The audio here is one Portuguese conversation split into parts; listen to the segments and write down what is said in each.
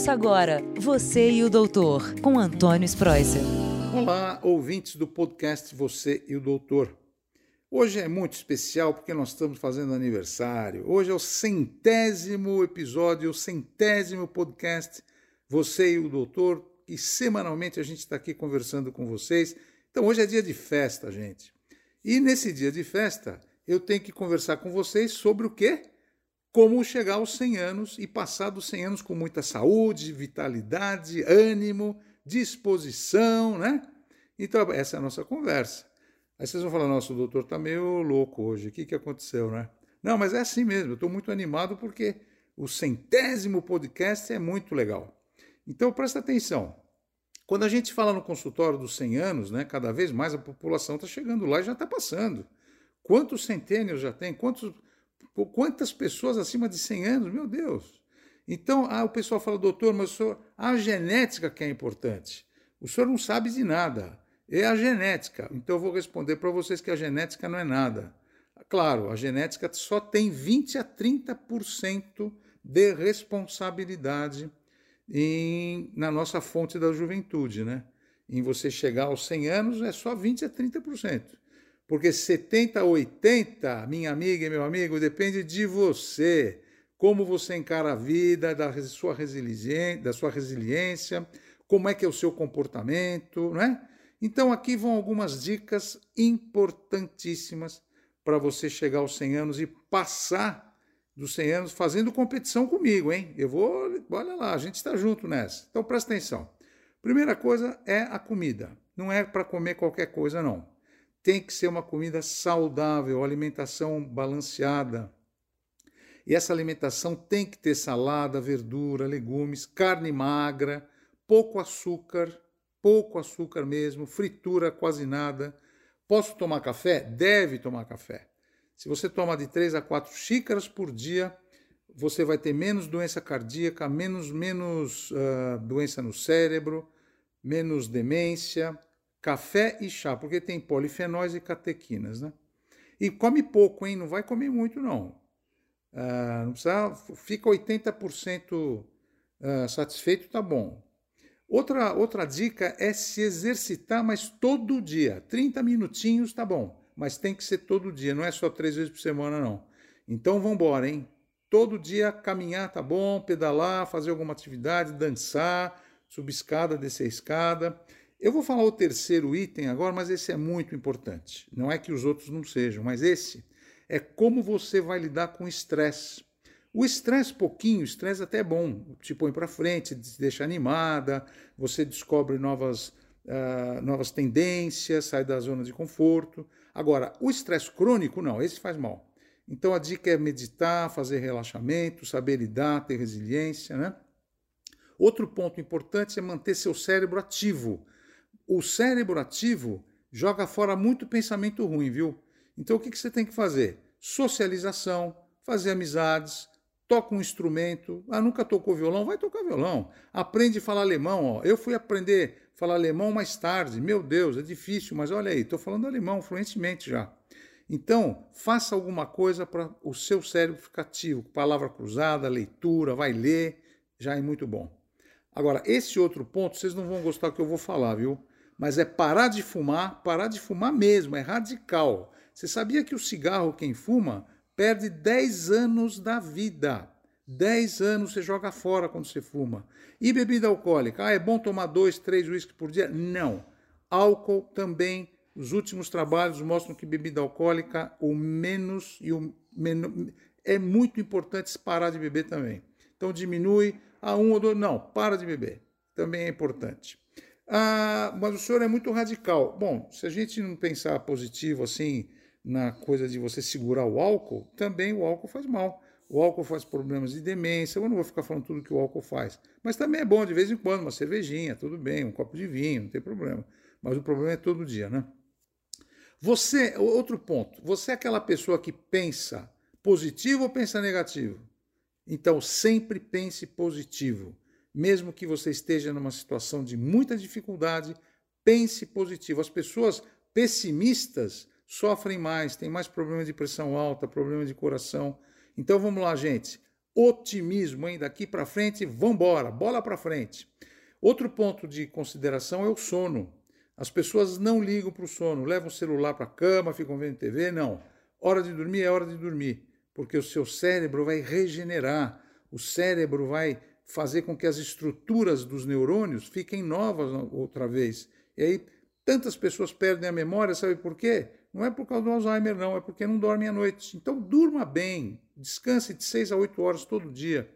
Ouça agora Você e o Doutor, com Antônio Spreuser. Olá, ouvintes do podcast Você e o Doutor. Hoje é muito especial porque nós estamos fazendo aniversário. Hoje é o centésimo episódio, o centésimo podcast Você e o Doutor, e semanalmente a gente está aqui conversando com vocês. Então hoje é dia de festa, gente. E nesse dia de festa, eu tenho que conversar com vocês sobre o quê? Como chegar aos 100 anos e passar dos 100 anos com muita saúde, vitalidade, ânimo, disposição, né? Então, essa é a nossa conversa. Aí vocês vão falar, nossa, o doutor está meio louco hoje, o que, que aconteceu, né? Não, mas é assim mesmo, eu estou muito animado porque o centésimo podcast é muito legal. Então, presta atenção. Quando a gente fala no consultório dos 100 anos, né, cada vez mais a população está chegando lá e já está passando. Quantos centênios já tem? Quantos Quantas pessoas acima de 100 anos? Meu Deus! Então, ah, o pessoal fala, doutor, mas o senhor, a genética que é importante. O senhor não sabe de nada. É a genética. Então, eu vou responder para vocês que a genética não é nada. Claro, a genética só tem 20 a 30% de responsabilidade em, na nossa fonte da juventude, né? Em você chegar aos 100 anos é só 20 a 30%. Porque 70, 80, minha amiga e meu amigo, depende de você. Como você encara a vida, da sua da sua resiliência como é que é o seu comportamento, não é? Então aqui vão algumas dicas importantíssimas para você chegar aos 100 anos e passar dos 100 anos fazendo competição comigo, hein? Eu vou, olha lá, a gente está junto nessa. Então presta atenção. Primeira coisa é a comida. Não é para comer qualquer coisa, não tem que ser uma comida saudável, alimentação balanceada. E essa alimentação tem que ter salada, verdura, legumes, carne magra, pouco açúcar, pouco açúcar mesmo, fritura quase nada. Posso tomar café? Deve tomar café. Se você toma de 3 a 4 xícaras por dia, você vai ter menos doença cardíaca, menos, menos uh, doença no cérebro, menos demência, café e chá, porque tem polifenóis e catequinas, né? E come pouco, hein? Não vai comer muito, não. Uh, não precisa, fica 80% uh, ah, satisfeito, tá bom. Outra, outra dica é se exercitar, mas todo dia. 30 minutinhos tá bom, mas tem que ser todo dia, não é só três vezes por semana, não. Então vamos embora, hein? Todo dia caminhar tá bom, pedalar, fazer alguma atividade, dançar, subir escada, descer escada. Eu vou falar o terceiro item agora, mas esse é muito importante. Não é que os outros não sejam, mas esse é como você vai lidar com o estresse. O estresse, pouquinho, o estresse até é bom, te põe para frente, te deixa animada, você descobre novas, uh, novas tendências, sai da zona de conforto. Agora, o estresse crônico, não, esse faz mal. Então a dica é meditar, fazer relaxamento, saber lidar, ter resiliência. Né? Outro ponto importante é manter seu cérebro ativo o cérebro ativo joga fora muito pensamento ruim, viu? Então o que, que você tem que fazer? Socialização, fazer amizades, toca um instrumento. Ah, nunca tocou violão? Vai tocar violão. Aprende a falar alemão. Ó. Eu fui aprender a falar alemão mais tarde. Meu Deus, é difícil, mas olha aí, estou falando alemão fluentemente já. Então, faça alguma coisa para o seu cérebro ficar ativo. Palavra cruzada, leitura, vai ler, já é muito bom. Agora, esse outro ponto, vocês não vão gostar que eu vou falar, viu? Mas é parar de fumar, parar de fumar mesmo, é radical. Você sabia que o cigarro, quem fuma, perde 10 anos da vida. 10 anos você joga fora quando você fuma. E bebida alcoólica? Ah, é bom tomar dois, três uísques por dia? Não. Álcool também. Os últimos trabalhos mostram que bebida alcoólica, o menos e o menos. É muito importante parar de beber também. Então diminui a um ou dois. Não, para de beber. Também é importante. Ah, mas o senhor é muito radical. Bom, se a gente não pensar positivo assim na coisa de você segurar o álcool, também o álcool faz mal. O álcool faz problemas de demência. Eu não vou ficar falando tudo que o álcool faz. Mas também é bom de vez em quando, uma cervejinha, tudo bem, um copo de vinho, não tem problema. Mas o problema é todo dia, né? Você, outro ponto, você é aquela pessoa que pensa positivo ou pensa negativo? Então sempre pense positivo mesmo que você esteja numa situação de muita dificuldade, pense positivo. As pessoas pessimistas sofrem mais, têm mais problema de pressão alta, problema de coração. Então vamos lá, gente. otimismo, hein? Daqui para frente, vambora, bola para frente. Outro ponto de consideração é o sono. As pessoas não ligam para o sono, levam o celular para a cama, ficam vendo TV, não. Hora de dormir é hora de dormir, porque o seu cérebro vai regenerar, o cérebro vai fazer com que as estruturas dos neurônios fiquem novas outra vez. E aí tantas pessoas perdem a memória, sabe por quê? Não é por causa do Alzheimer, não, é porque não dormem à noite. Então durma bem, descanse de 6 a 8 horas todo dia.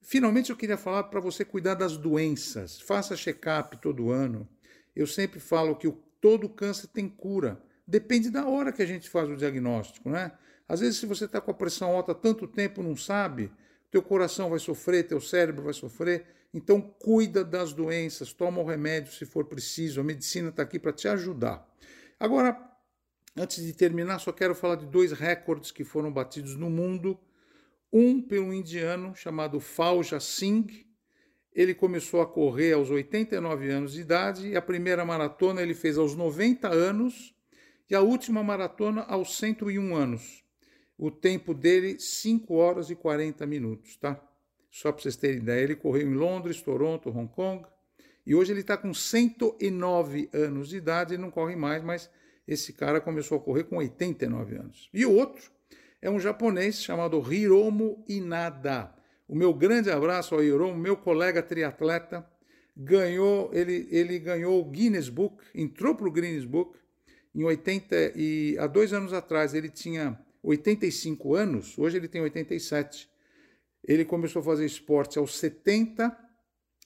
Finalmente eu queria falar para você cuidar das doenças. Faça check-up todo ano. Eu sempre falo que o, todo câncer tem cura. Depende da hora que a gente faz o diagnóstico, né? Às vezes, se você está com a pressão alta tanto tempo não sabe, teu coração vai sofrer, teu cérebro vai sofrer. Então, cuida das doenças, toma o remédio se for preciso. A medicina está aqui para te ajudar. Agora, antes de terminar, só quero falar de dois recordes que foram batidos no mundo. Um pelo indiano chamado Fauja Singh. Ele começou a correr aos 89 anos de idade e a primeira maratona ele fez aos 90 anos e a última maratona aos 101 anos. O tempo dele, 5 horas e 40 minutos, tá? Só para vocês terem ideia, ele correu em Londres, Toronto, Hong Kong, e hoje ele está com 109 anos de idade, ele não corre mais, mas esse cara começou a correr com 89 anos. E o outro é um japonês chamado Hiromu Inada. O meu grande abraço ao Hiromu, meu colega triatleta, ganhou, ele, ele ganhou o Guinness Book, entrou para o Guinness Book em 80 e há dois anos atrás ele tinha 85 anos, hoje ele tem 87. Ele começou a fazer esporte aos 70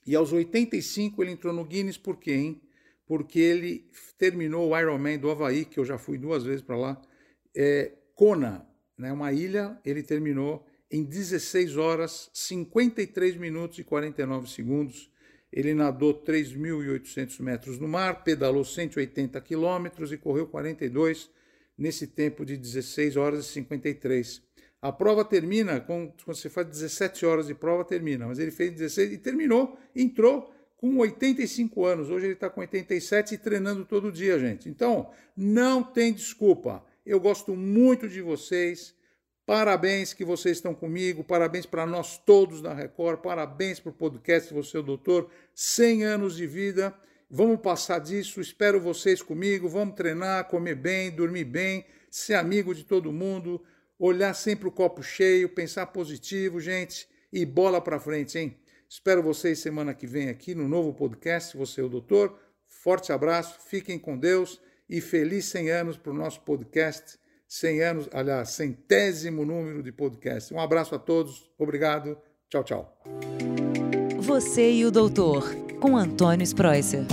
e aos 85 ele entrou no Guinness por quê, hein? Porque ele terminou o Ironman do Havaí, que eu já fui duas vezes para lá, é, Kona, né, uma ilha, ele terminou em 16 horas, 53 minutos e 49 segundos. Ele nadou 3.800 metros no mar, pedalou 180 quilômetros e correu 42 nesse tempo de 16 horas e 53. A prova termina, com, quando você faz 17 horas de prova, termina, mas ele fez 16 e terminou, entrou com 85 anos. Hoje ele está com 87 e treinando todo dia, gente. Então, não tem desculpa. Eu gosto muito de vocês. Parabéns que vocês estão comigo, parabéns para nós todos da Record, parabéns para o podcast Você é o Doutor, 100 anos de vida. Vamos passar disso, espero vocês comigo. Vamos treinar, comer bem, dormir bem, ser amigo de todo mundo, olhar sempre o copo cheio, pensar positivo, gente, e bola para frente, hein? Espero vocês semana que vem aqui no novo podcast. Você é o doutor. Forte abraço, fiquem com Deus e feliz 100 anos para o nosso podcast. 100 anos, aliás, centésimo número de podcast. Um abraço a todos, obrigado, tchau, tchau. Você e o doutor com Antônio Spreuser.